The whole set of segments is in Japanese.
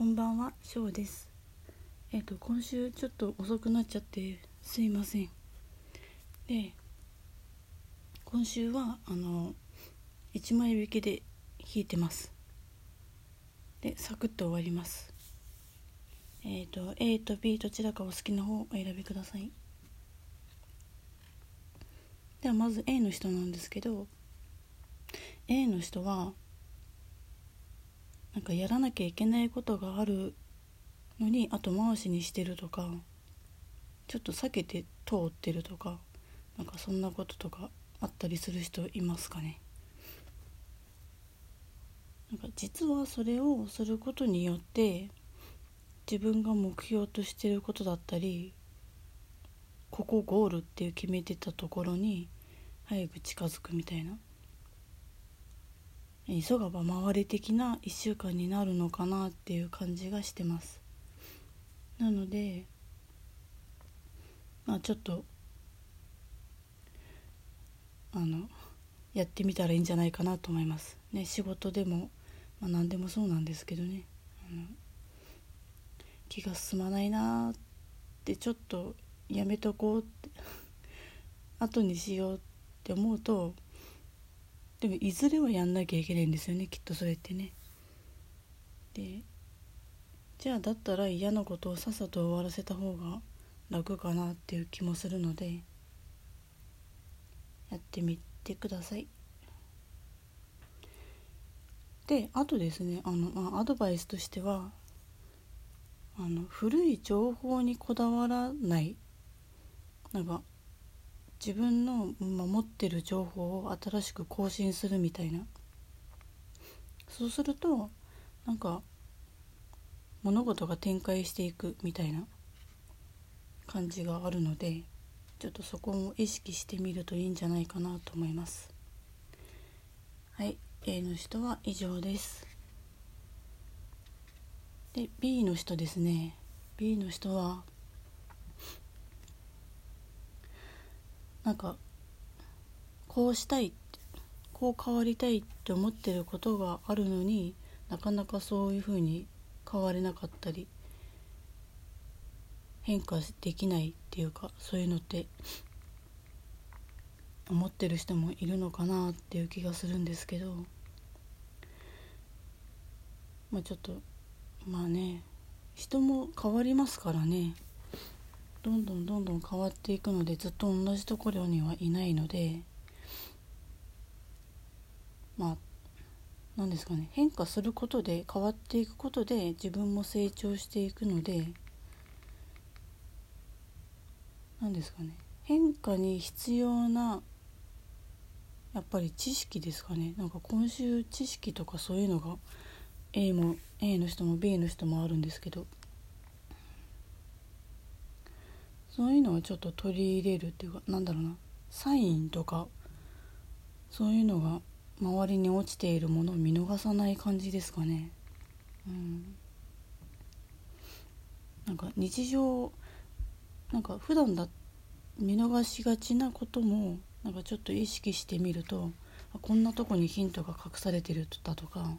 こんばんは、しょうです。えっ、と、今週ちょっと遅くなっちゃってすいません。で、今週は、あの、1枚引きで弾いてます。で、サクッと終わります。えっ、と、A と B どちらかお好きな方をお選びください。では、まず A の人なんですけど、A の人は、なんかやらなきゃいけないことがあるのに後回しにしてるとかちょっと避けて通ってるとかなんかそんなこととかあったりする人いますかね。なんか実はそれをすることによって自分が目標としてることだったりここゴールっていう決めてたところに早く近づくみたいな。急がば回れ的な1週間になるのかなっていう感じがしてます。なのでまあちょっとあのやってみたらいいんじゃないかなと思います。ね仕事でも、まあ、何でもそうなんですけどね。あの気が進まないなってちょっとやめとこうって 後にしようって思うとでもいずれはやんなきゃいけないんですよねきっとそれってね。でじゃあだったら嫌なことをさっさと終わらせた方が楽かなっていう気もするのでやってみてください。であとですねあの、まあ、アドバイスとしてはあの古い情報にこだわらないなんか自分の持ってる情報を新しく更新するみたいな。そうするとなんか物事が展開していくみたいな感じがあるのでちょっとそこも意識してみるといいんじゃないかなと思います。はい A の人は以上です。で B の人ですね。B の人はなんかこうしたいこう変わりたいって思ってることがあるのになかなかそういうふうに変われなかったり変化できないっていうかそういうのって思ってる人もいるのかなっていう気がするんですけどまあちょっとまあね人も変わりますからね。どんどんどんどん変わっていくのでずっと同じところにはいないのでまあ何ですかね。変化することで変わっていくことで自分も成長していくので何ですかね。変化に必要なやっぱり知識ですかね。なんか今週知識とかそういうのが A も A の人も B の人もあるんですけどそういうのはちょっと取り入れるっていうかなんだろうなサインとかそういうのが周りに落ちているものを見逃さない感じですかね。うん、なんか日常なんか普段だ見逃しがちなこともなんかちょっと意識してみるとこんなとこにヒントが隠されてるだとか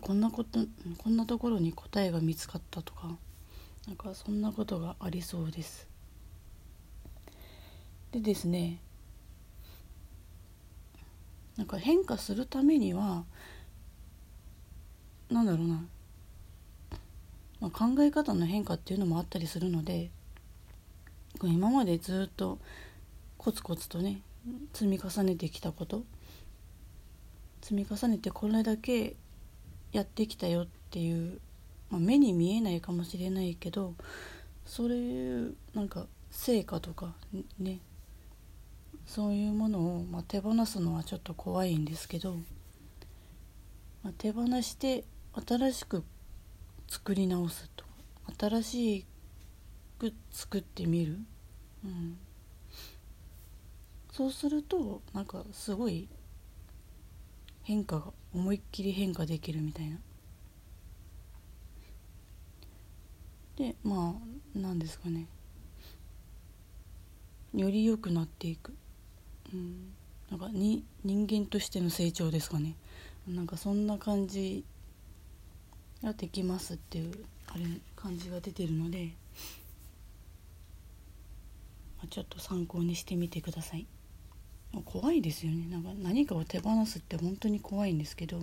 こんなことこんなところに答えが見つかったとかなんかそんなことがありそうです。でですねなんか変化するためにはなんだろうな、まあ、考え方の変化っていうのもあったりするので今までずっとコツコツとね積み重ねてきたこと積み重ねてこれだけやってきたよっていうまあ、目に見えないかもしれないけどそれなんか成果とかねそういうものを、まあ、手放すのはちょっと怖いんですけど、まあ、手放して新しく作り直すとか新しく作ってみる、うん、そうするとなんかすごい変化が思いっきり変化できるみたいな。でまあ何ですかね。より良くなっていく、うん、なんかに人間としての成長ですかね。なんかそんな感じができますっていうあれ感じが出てるので、まあ、ちょっと参考にしてみてください。怖いですよね。なんか何かを手放すって本当に怖いんですけど。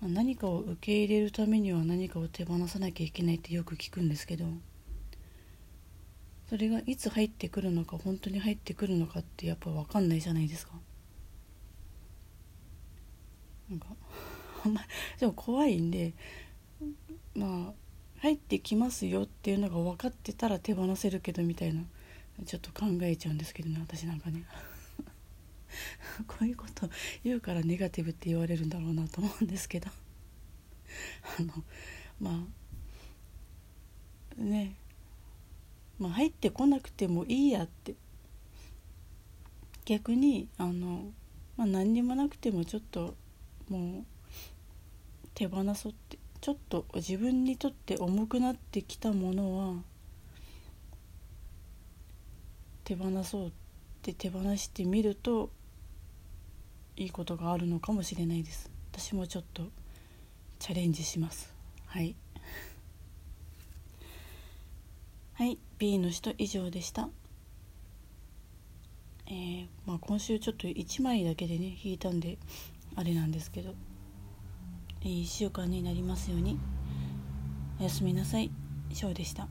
何かを受け入れるためには何かを手放さなきゃいけないってよく聞くんですけどそれがいつ入ってくるのか本当に入ってくるのかってやっぱ分かんないじゃないですか。なんか あんまでも怖いんでまあ入ってきますよっていうのが分かってたら手放せるけどみたいなちょっと考えちゃうんですけどね私なんかね。こういうこと言うからネガティブって言われるんだろうなと思うんですけど。あのまあね。まあ入ってこなくてもいいやって。逆にあの、まあ、何にもなくてもちょっともう手放そうってちょっと自分にとって重くなってきたものは手放そうって手放してみるといいことがあるのかもしれないです。私もちょっとチャレンジします。はい。はい B の人以上でした。えー、まあ今週ちょっと1枚だけでね引いたんであれなんですけど。いい1週間になりますように。おやすみなさい。ショーでした。